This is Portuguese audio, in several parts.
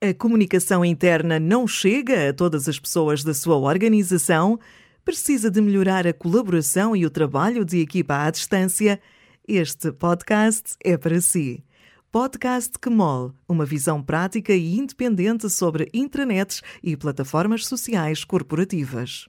A comunicação interna não chega a todas as pessoas da sua organização? Precisa de melhorar a colaboração e o trabalho de equipa à distância? Este podcast é para si. Podcast Quemol, uma visão prática e independente sobre intranets e plataformas sociais corporativas.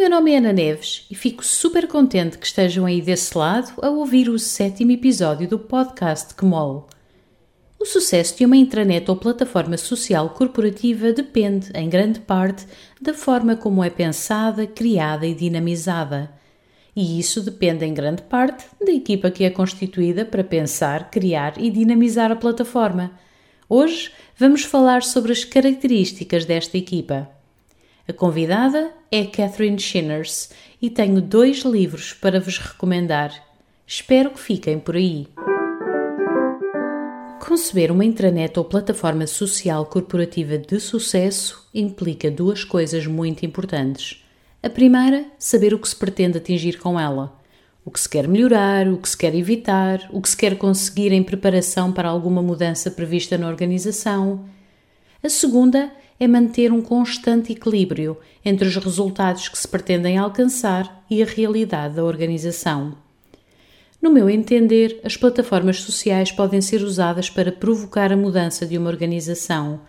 Meu nome é Ana Neves e fico super contente que estejam aí desse lado a ouvir o sétimo episódio do podcast Quemol. O sucesso de uma intranet ou plataforma social corporativa depende, em grande parte, da forma como é pensada, criada e dinamizada. E isso depende, em grande parte, da equipa que é constituída para pensar, criar e dinamizar a plataforma. Hoje vamos falar sobre as características desta equipa. A convidada é Catherine Shinners e tenho dois livros para vos recomendar. Espero que fiquem por aí. Conceber uma intranet ou plataforma social corporativa de sucesso implica duas coisas muito importantes. A primeira, saber o que se pretende atingir com ela. O que se quer melhorar, o que se quer evitar, o que se quer conseguir em preparação para alguma mudança prevista na organização. A segunda é manter um constante equilíbrio entre os resultados que se pretendem alcançar e a realidade da organização. No meu entender, as plataformas sociais podem ser usadas para provocar a mudança de uma organização.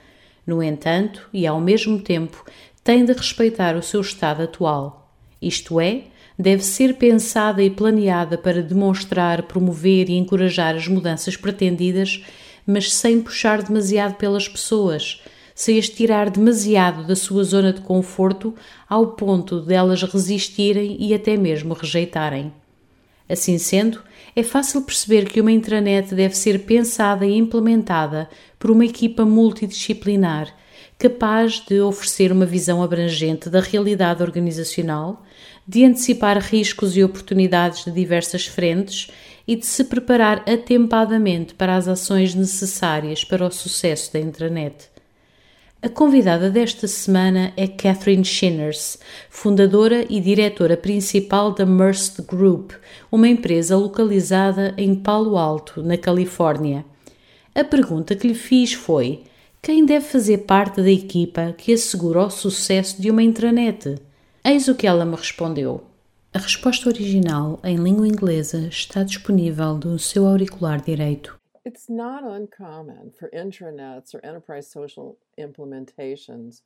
No entanto, e ao mesmo tempo, têm de respeitar o seu estado atual. Isto é, deve ser pensada e planeada para demonstrar, promover e encorajar as mudanças pretendidas, mas sem puxar demasiado pelas pessoas, sem as tirar demasiado da sua zona de conforto ao ponto de elas resistirem e até mesmo rejeitarem. Assim sendo, é fácil perceber que uma intranet deve ser pensada e implementada por uma equipa multidisciplinar capaz de oferecer uma visão abrangente da realidade organizacional, de antecipar riscos e oportunidades de diversas frentes e de se preparar atempadamente para as ações necessárias para o sucesso da intranet. A convidada desta semana é Catherine Shinners, fundadora e diretora principal da Merced Group, uma empresa localizada em Palo Alto, na Califórnia. A pergunta que lhe fiz foi: quem deve fazer parte da equipa que assegura o sucesso de uma intranet? Eis o que ela me respondeu. A resposta original, em língua inglesa, está disponível no seu auricular direito. It's not uncommon for intranets or enterprise social implementations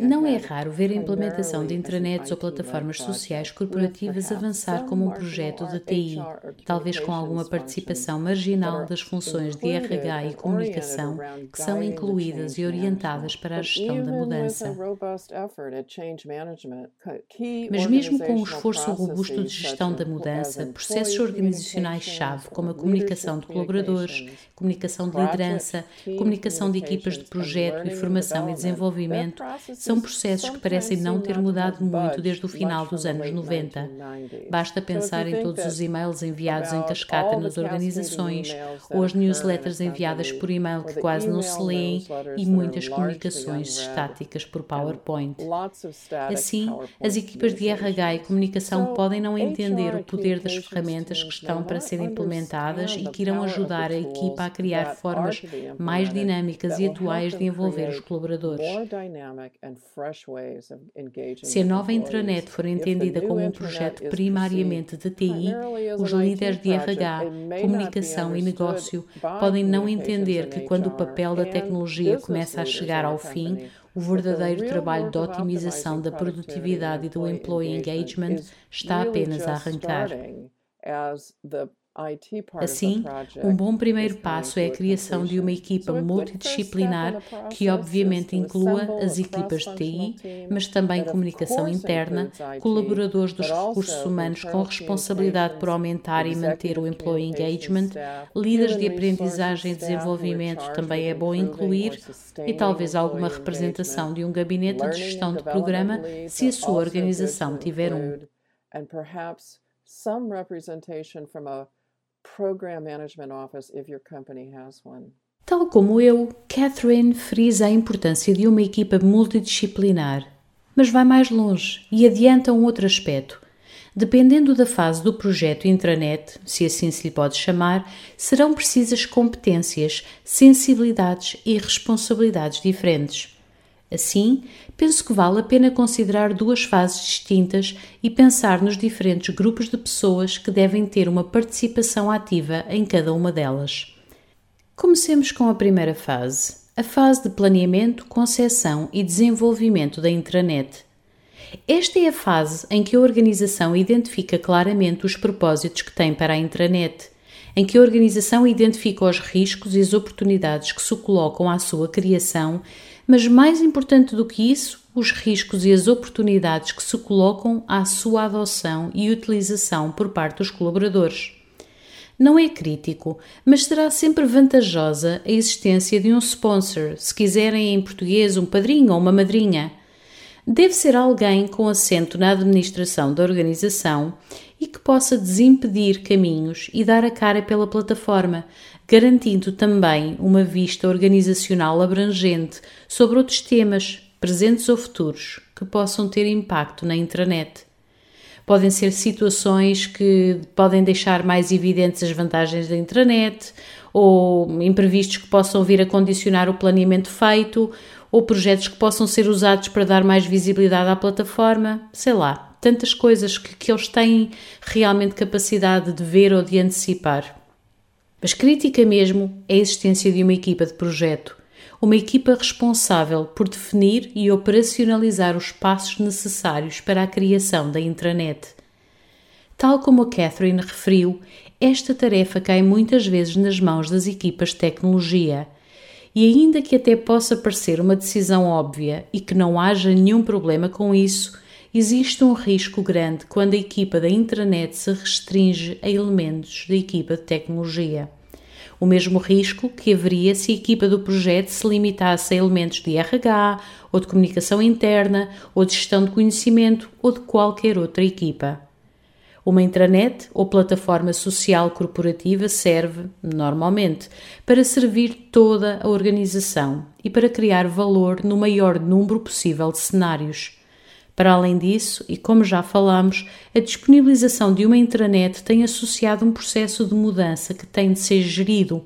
Não é raro ver a implementação de intranets ou plataformas sociais corporativas avançar como um projeto de TI, talvez com alguma participação marginal das funções de RH e comunicação que são incluídas e orientadas para a gestão da mudança. Mas, mesmo com o esforço robusto de gestão da mudança, processos organizacionais-chave, como a comunicação de colaboradores, comunicação de liderança, comunicação de equipas de projeto e formação e desenvolvimento, são processos que parecem não ter mudado muito desde o final dos anos 90. Basta pensar em todos os e-mails enviados em cascata nas organizações, ou as newsletters enviadas por e-mail que quase não se leem e muitas comunicações estáticas por PowerPoint. Assim, as equipas de RH e comunicação podem não entender o poder das ferramentas que estão para serem implementadas e que irão ajudar a equipa a criar formas mais dinâmicas e atuais de envolver os colaboradores. Se a nova intranet for entendida como um projeto primariamente de TI, os líderes de RH, comunicação e negócio podem não entender que quando o papel da tecnologia começa a chegar ao fim, o verdadeiro trabalho de otimização da produtividade e do employee engagement está apenas a arrancar. Assim, um bom primeiro passo é a criação de uma equipa multidisciplinar que, obviamente, inclua as equipas de TI, mas também comunicação interna, colaboradores dos recursos humanos com responsabilidade por aumentar e manter o employee engagement, líderes de aprendizagem e desenvolvimento também é bom incluir, e talvez alguma representação de um gabinete de gestão de programa, se a sua organização tiver um. some representation from a Program Management Office if your company has one. Tal como eu, Catherine frisa a importância de uma equipa multidisciplinar, mas vai mais longe e adianta um outro aspecto. Dependendo da fase do projeto intranet, se assim se lhe pode chamar, serão precisas competências, sensibilidades e responsabilidades diferentes. Assim, penso que vale a pena considerar duas fases distintas e pensar nos diferentes grupos de pessoas que devem ter uma participação ativa em cada uma delas. Comecemos com a primeira fase, a fase de planeamento, concepção e desenvolvimento da intranet. Esta é a fase em que a organização identifica claramente os propósitos que tem para a intranet, em que a organização identifica os riscos e as oportunidades que se colocam à sua criação, mas mais importante do que isso, os riscos e as oportunidades que se colocam à sua adoção e utilização por parte dos colaboradores. Não é crítico, mas será sempre vantajosa a existência de um sponsor, se quiserem em português um padrinho ou uma madrinha deve ser alguém com assento na administração da organização e que possa desimpedir caminhos e dar a cara pela plataforma, garantindo também uma vista organizacional abrangente sobre outros temas, presentes ou futuros, que possam ter impacto na intranet. Podem ser situações que podem deixar mais evidentes as vantagens da intranet, ou imprevistos que possam vir a condicionar o planeamento feito, ou projetos que possam ser usados para dar mais visibilidade à plataforma, sei lá, tantas coisas que, que eles têm realmente capacidade de ver ou de antecipar. Mas crítica mesmo é a existência de uma equipa de projeto, uma equipa responsável por definir e operacionalizar os passos necessários para a criação da intranet. Tal como a Catherine referiu, esta tarefa cai muitas vezes nas mãos das equipas de tecnologia e ainda que até possa parecer uma decisão óbvia e que não haja nenhum problema com isso, existe um risco grande quando a equipa da intranet se restringe a elementos da equipa de tecnologia. O mesmo risco que haveria se a equipa do projeto se limitasse a elementos de RH, ou de comunicação interna, ou de gestão de conhecimento, ou de qualquer outra equipa. Uma intranet ou plataforma social corporativa serve, normalmente, para servir toda a organização e para criar valor no maior número possível de cenários. Para além disso, e como já falamos, a disponibilização de uma intranet tem associado um processo de mudança que tem de ser gerido.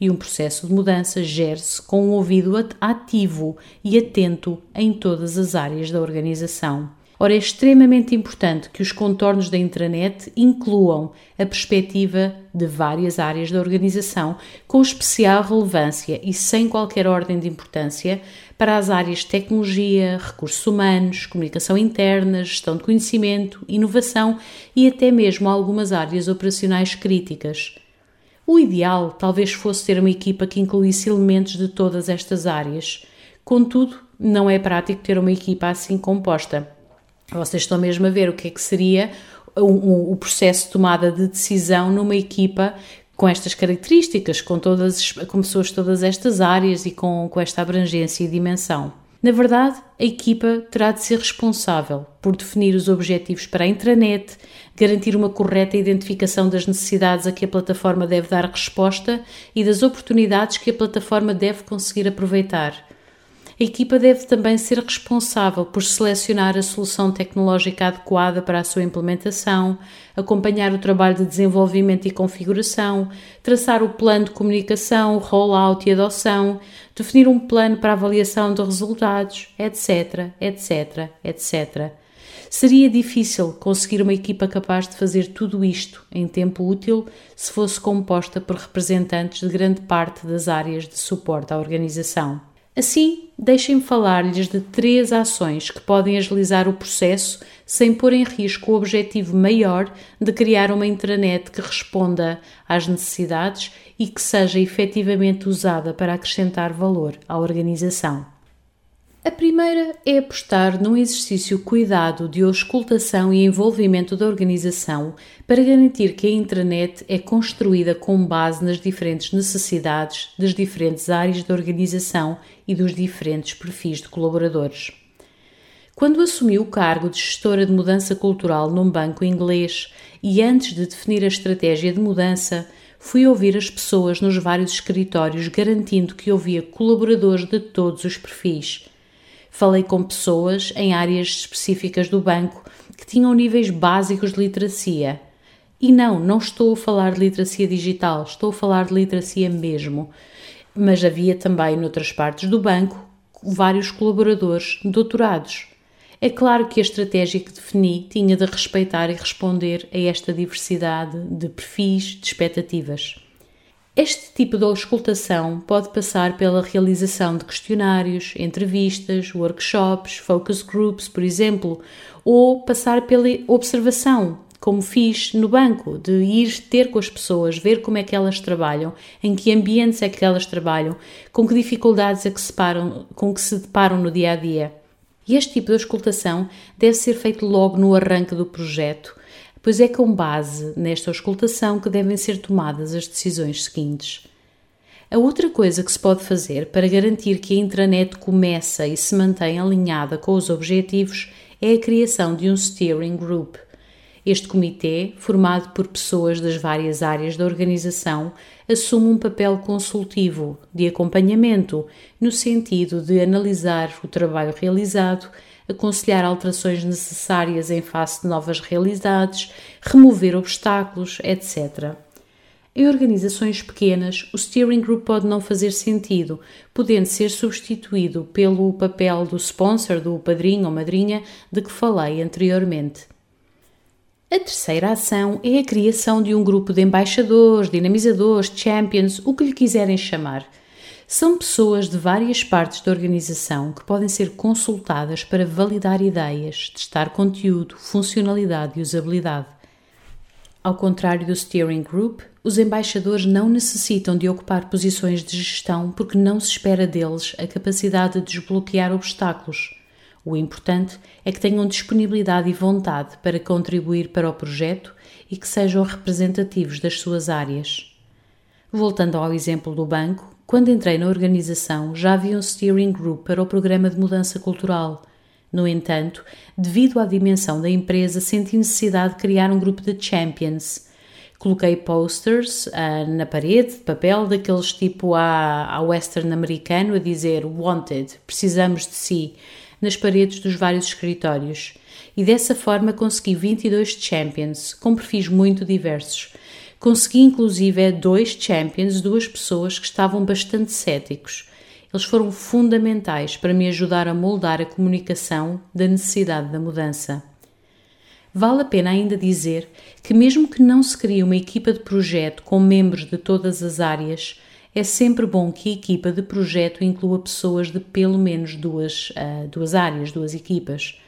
E um processo de mudança gere-se com um ouvido ativo e atento em todas as áreas da organização. Ora, é extremamente importante que os contornos da intranet incluam a perspectiva de várias áreas da organização, com especial relevância e sem qualquer ordem de importância para as áreas de tecnologia, recursos humanos, comunicação interna, gestão de conhecimento, inovação e até mesmo algumas áreas operacionais críticas. O ideal talvez fosse ter uma equipa que incluísse elementos de todas estas áreas. Contudo, não é prático ter uma equipa assim composta. Vocês estão mesmo a ver o que é que seria o, o, processo de tomada de decisão numa equipa com estas características, com, todas, com pessoas de todas estas áreas e com, com esta abrangência e dimensão. Na verdade, a equipa terá de ser responsável por definir os objetivos para a intranet, garantir uma correta identificação das necessidades a que a plataforma deve dar resposta e das oportunidades que a plataforma deve conseguir aproveitar a equipa deve também ser responsável por selecionar a solução tecnológica adequada para a sua implementação, acompanhar o trabalho de desenvolvimento e configuração, traçar o plano de comunicação, rollout e adoção, definir um plano para avaliação de resultados, etc, etc, etc. Seria difícil conseguir uma equipa capaz de fazer tudo isto em tempo útil se fosse composta por representantes de grande parte das áreas de suporte à organização. Assim, deixem-me falar-lhes de três ações que podem agilizar o processo sem pôr em risco o objetivo maior de criar uma intranet que responda às necessidades e que seja efetivamente usada para acrescentar valor à organização. A primeira é apostar num exercício cuidado de auscultação e envolvimento da organização para garantir que a intranet é construída com base nas diferentes necessidades das diferentes áreas da organização e dos diferentes perfis de colaboradores. Quando assumi o cargo de gestora de mudança cultural num banco inglês e antes de definir a estratégia de mudança, fui ouvir as pessoas nos vários escritórios, garantindo que havia colaboradores de todos os perfis Falei com pessoas em áreas específicas do banco que tinham níveis básicos de literacia. E não, não estou a falar de literacia digital, estou a falar de literacia mesmo. Mas havia também, noutras partes do banco, vários colaboradores doutorados. É claro que a estratégia que defini tinha de respeitar e responder a esta diversidade de perfis, de expectativas. Este tipo de auscultação pode passar pela realização de questionários, entrevistas, workshops, focus groups, por exemplo, ou passar pela observação, como fiz no banco, de ir ter com as pessoas, ver como é que elas trabalham, em que ambientes é que elas trabalham, com que dificuldades é que se param, com que se deparam no dia a dia. E este tipo de auscultação deve ser feito logo no arranque do projeto, pois é com base nesta auscultação que devem ser tomadas as decisões seguintes. A outra coisa que se pode fazer para garantir que a intranet começa e se mantém alinhada com os objetivos é a criação de um steering group – este comitê, formado por pessoas das várias áreas da organização, assume um papel consultivo, de acompanhamento, no sentido de analisar o trabalho realizado, aconselhar alterações necessárias em face de novas realidades, remover obstáculos, etc. Em organizações pequenas, o steering group pode não fazer sentido, podendo ser substituído pelo papel do sponsor, do padrinho ou madrinha, de que falei anteriormente. A terceira ação é a criação de um grupo de embaixadores, dinamizadores, champions, o que lhe quiserem chamar. São pessoas de várias partes da organização que podem ser consultadas para validar ideias, testar conteúdo, funcionalidade e usabilidade. Ao contrário do Steering Group, os embaixadores não necessitam de ocupar posições de gestão porque não se espera deles a capacidade de desbloquear obstáculos. O importante é que tenham disponibilidade e vontade para contribuir para o projeto e que sejam representativos das suas áreas. Voltando ao exemplo do banco, quando entrei na organização já havia um steering group para o programa de mudança cultural. No entanto, devido à dimensão da empresa, senti necessidade de criar um grupo de champions. Coloquei posters uh, na parede de papel, daqueles tipo a, a western americano, a dizer Wanted, precisamos de si nas paredes dos vários escritórios e dessa forma consegui 22 champions com perfis muito diversos. Consegui inclusive dois champions, duas pessoas que estavam bastante céticos. Eles foram fundamentais para me ajudar a moldar a comunicação da necessidade da mudança. Vale a pena ainda dizer que, mesmo que não se crie uma equipa de projeto com membros de todas as áreas, é sempre bom que a equipa de projeto inclua pessoas de pelo menos duas, uh, duas áreas, duas equipas.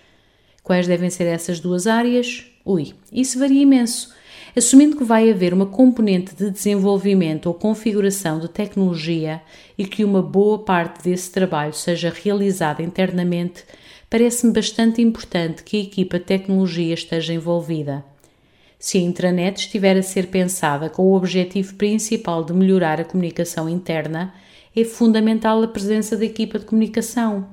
Quais devem ser essas duas áreas? Ui, isso varia imenso. Assumindo que vai haver uma componente de desenvolvimento ou configuração de tecnologia e que uma boa parte desse trabalho seja realizada internamente, parece-me bastante importante que a equipa de tecnologia esteja envolvida. Se a intranet estiver a ser pensada com o objetivo principal de melhorar a comunicação interna, é fundamental a presença da equipa de comunicação.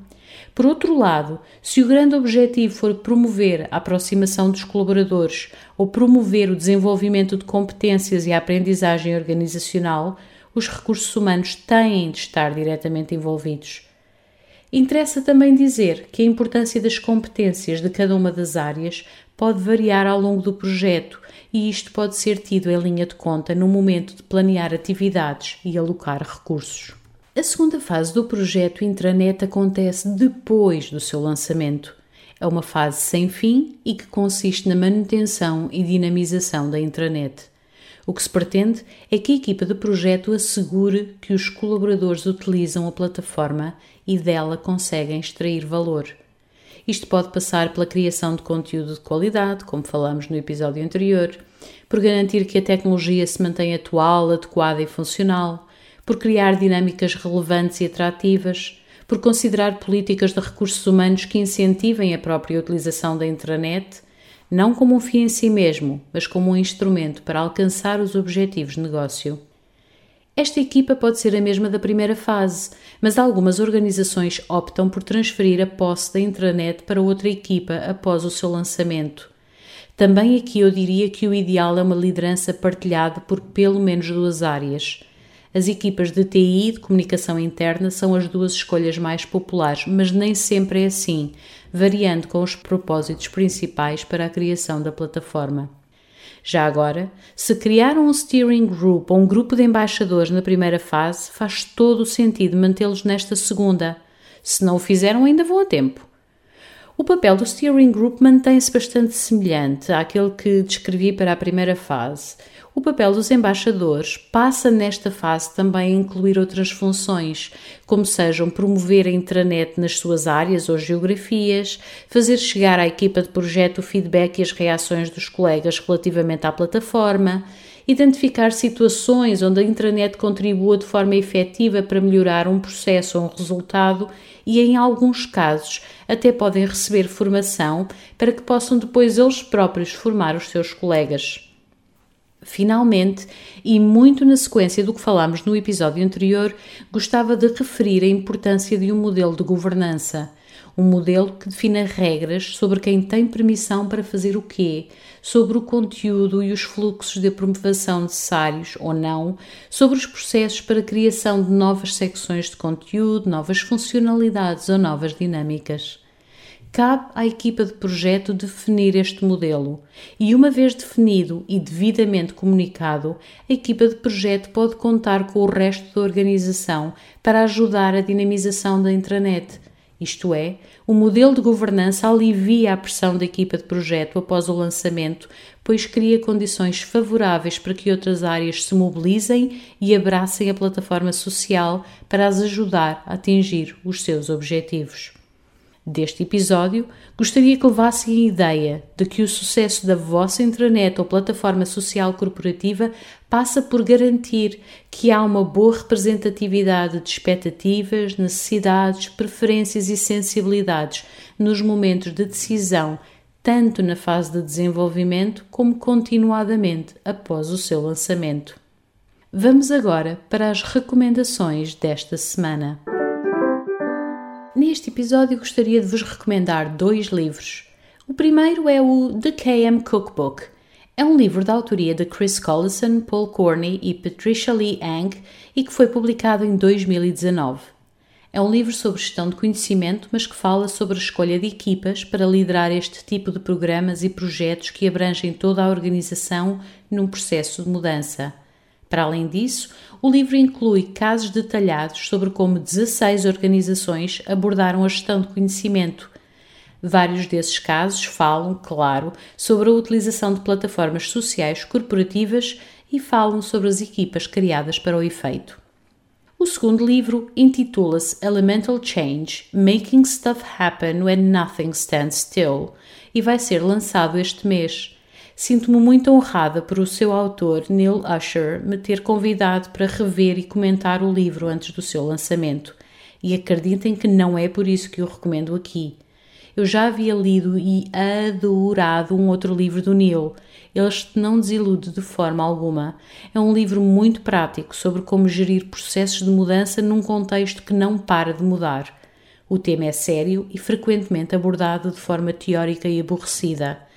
Por outro lado, se o grande objetivo for promover a aproximação dos colaboradores ou promover o desenvolvimento de competências e a aprendizagem organizacional, os recursos humanos têm de estar diretamente envolvidos. Interessa também dizer que a importância das competências de cada uma das áreas pode variar ao longo do projeto e isto pode ser tido em linha de conta no momento de planear atividades e alocar recursos. A segunda fase do projeto intranet acontece depois do seu lançamento. É uma fase sem fim e que consiste na manutenção e dinamização da intranet. O que se pretende é que a equipa de projeto assegure que os colaboradores utilizam a plataforma e dela conseguem extrair valor. Isto pode passar pela criação de conteúdo de qualidade, como falamos no episódio anterior, por garantir que a tecnologia se mantém atual, adequada e funcional, por criar dinâmicas relevantes e atrativas, por considerar políticas de recursos humanos que incentivem a própria utilização da intranet, não como um fim em si mesmo, mas como um instrumento para alcançar os objetivos de negócio. Esta equipa pode ser a mesma da primeira fase, mas algumas organizações optam por transferir a posse da intranet para outra equipa após o seu lançamento. Também aqui eu diria que o ideal é uma liderança partilhada por pelo menos duas áreas. As equipas de TI e de comunicação interna são as duas escolhas mais populares, mas nem sempre é assim, variando com os propósitos principais para a criação da plataforma. Já agora, se criar um steering group ou um grupo de embaixadores na primeira fase, faz todo o sentido mantê-los nesta segunda. Se não o fizeram, ainda vão a tempo. O papel do steering group mantém-se bastante semelhante àquele que descrevi para a primeira fase, o papel dos embaixadores passa nesta fase também a incluir outras funções, como sejam promover a intranet nas suas áreas ou geografias, fazer chegar à equipa de projeto o feedback e as reações dos colegas relativamente à plataforma, identificar situações onde a intranet contribua de forma efetiva para melhorar um processo ou um resultado e, em alguns casos, até podem receber formação para que possam depois eles próprios formar os seus colegas. Finalmente, e muito na sequência do que falámos no episódio anterior, gostava de referir a importância de um modelo de governança. Um modelo que defina regras sobre quem tem permissão para fazer o quê, sobre o conteúdo e os fluxos de aprovação necessários ou não, sobre os processos para a criação de novas secções de conteúdo, novas funcionalidades ou novas dinâmicas. Cabe à equipa de projeto definir este modelo e, uma vez definido e devidamente comunicado, a equipa de projeto pode contar com o resto da organização para ajudar a dinamização da intranet. Isto é, o modelo de governança alivia a pressão da equipa de projeto após o lançamento, pois cria condições favoráveis para que outras áreas se mobilizem e abracem a plataforma social para as ajudar a atingir os seus objetivos deste episódio, gostaria que levassem a ideia de que o sucesso da vossa intranet ou plataforma social corporativa passa por garantir que há uma boa representatividade de expectativas, necessidades, preferências e sensibilidades nos momentos de decisão, tanto na fase de desenvolvimento como continuadamente após o seu lançamento. Vamos agora para as recomendações desta semana. Neste episódio gostaria de vos recomendar dois livros. O primeiro é o The KM Cookbook. É um livro da autoria de Chris Collison, Paul Corney e Patricia Lee Ang e que foi publicado em 2019. É um livro sobre gestão de conhecimento, mas que fala sobre a escolha de equipas para liderar este tipo de programas e projetos que abrangem toda a organização num processo de mudança. Para além disso, o livro inclui casos detalhados sobre como 16 organizações abordaram a gestão de conhecimento. Vários desses casos falam, claro, sobre a utilização de plataformas sociais corporativas e falam sobre as equipas criadas para o efeito. O segundo livro intitula-se Elemental Change Making Stuff Happen When Nothing Stands Still e vai ser lançado este mês. Sinto-me muito honrada por o seu autor, Neil Usher, me ter convidado para rever e comentar o livro antes do seu lançamento. E acreditem que não é por isso que o recomendo aqui. Eu já havia lido e adorado um outro livro do Neil. Este não desilude de forma alguma. É um livro muito prático sobre como gerir processos de mudança num contexto que não para de mudar. O tema é sério e frequentemente abordado de forma teórica e aborrecida.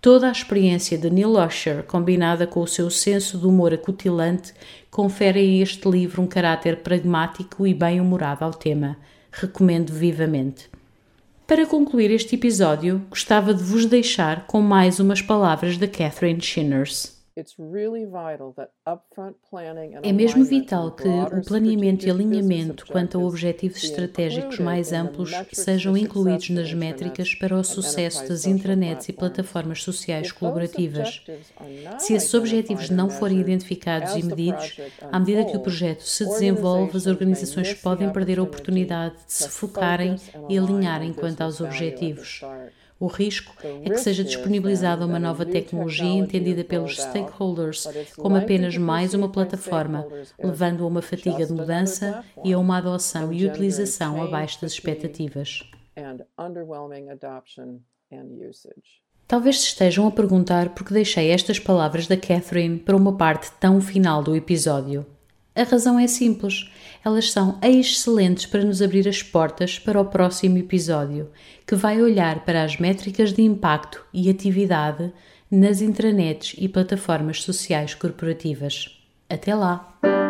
Toda a experiência de Neil Usher, combinada com o seu senso de humor acutilante, confere a este livro um caráter pragmático e bem-humorado ao tema. Recomendo vivamente. Para concluir este episódio, gostava de vos deixar com mais umas palavras de Catherine Shinners. É mesmo vital que o planeamento e alinhamento quanto a objetivos estratégicos mais amplos sejam incluídos nas métricas para o sucesso das intranets e plataformas sociais colaborativas. Se esses objetivos não forem identificados e medidos, à medida que o projeto se desenvolve, as organizações podem perder a oportunidade de se focarem e alinharem quanto aos objetivos. O risco é que seja disponibilizada uma nova tecnologia entendida pelos stakeholders como apenas mais uma plataforma, levando a uma fatiga de mudança e a uma adoção e utilização abaixo das expectativas. Talvez se estejam a perguntar por que deixei estas palavras da Catherine para uma parte tão final do episódio. A razão é simples. Elas são excelentes para nos abrir as portas para o próximo episódio, que vai olhar para as métricas de impacto e atividade nas intranets e plataformas sociais corporativas. Até lá!